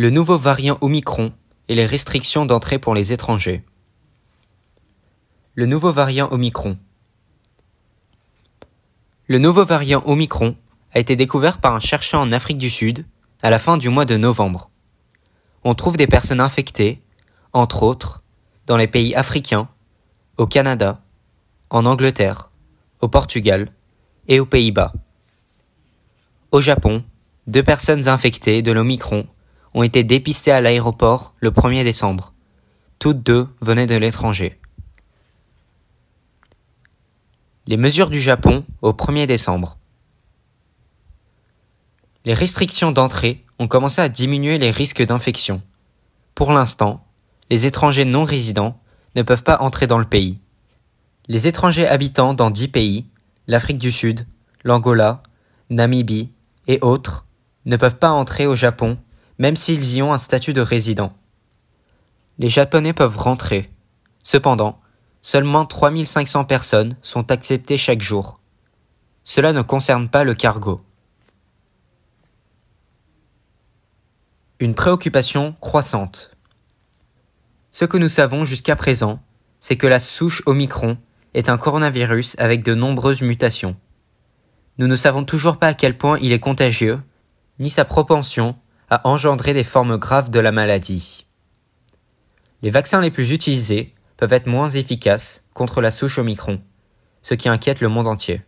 Le nouveau variant Omicron et les restrictions d'entrée pour les étrangers. Le nouveau variant Omicron. Le nouveau variant Omicron a été découvert par un chercheur en Afrique du Sud à la fin du mois de novembre. On trouve des personnes infectées, entre autres, dans les pays africains, au Canada, en Angleterre, au Portugal et aux Pays-Bas. Au Japon, deux personnes infectées de l'Omicron ont été dépistées à l'aéroport le 1er décembre. Toutes deux venaient de l'étranger. Les mesures du Japon au 1er décembre. Les restrictions d'entrée ont commencé à diminuer les risques d'infection. Pour l'instant, les étrangers non résidents ne peuvent pas entrer dans le pays. Les étrangers habitant dans dix pays, l'Afrique du Sud, l'Angola, Namibie et autres, ne peuvent pas entrer au Japon même s'ils y ont un statut de résident. Les Japonais peuvent rentrer. Cependant, seulement 3500 personnes sont acceptées chaque jour. Cela ne concerne pas le cargo. Une préoccupation croissante. Ce que nous savons jusqu'à présent, c'est que la souche Omicron est un coronavirus avec de nombreuses mutations. Nous ne savons toujours pas à quel point il est contagieux, ni sa propension à engendrer des formes graves de la maladie. Les vaccins les plus utilisés peuvent être moins efficaces contre la souche Omicron, ce qui inquiète le monde entier.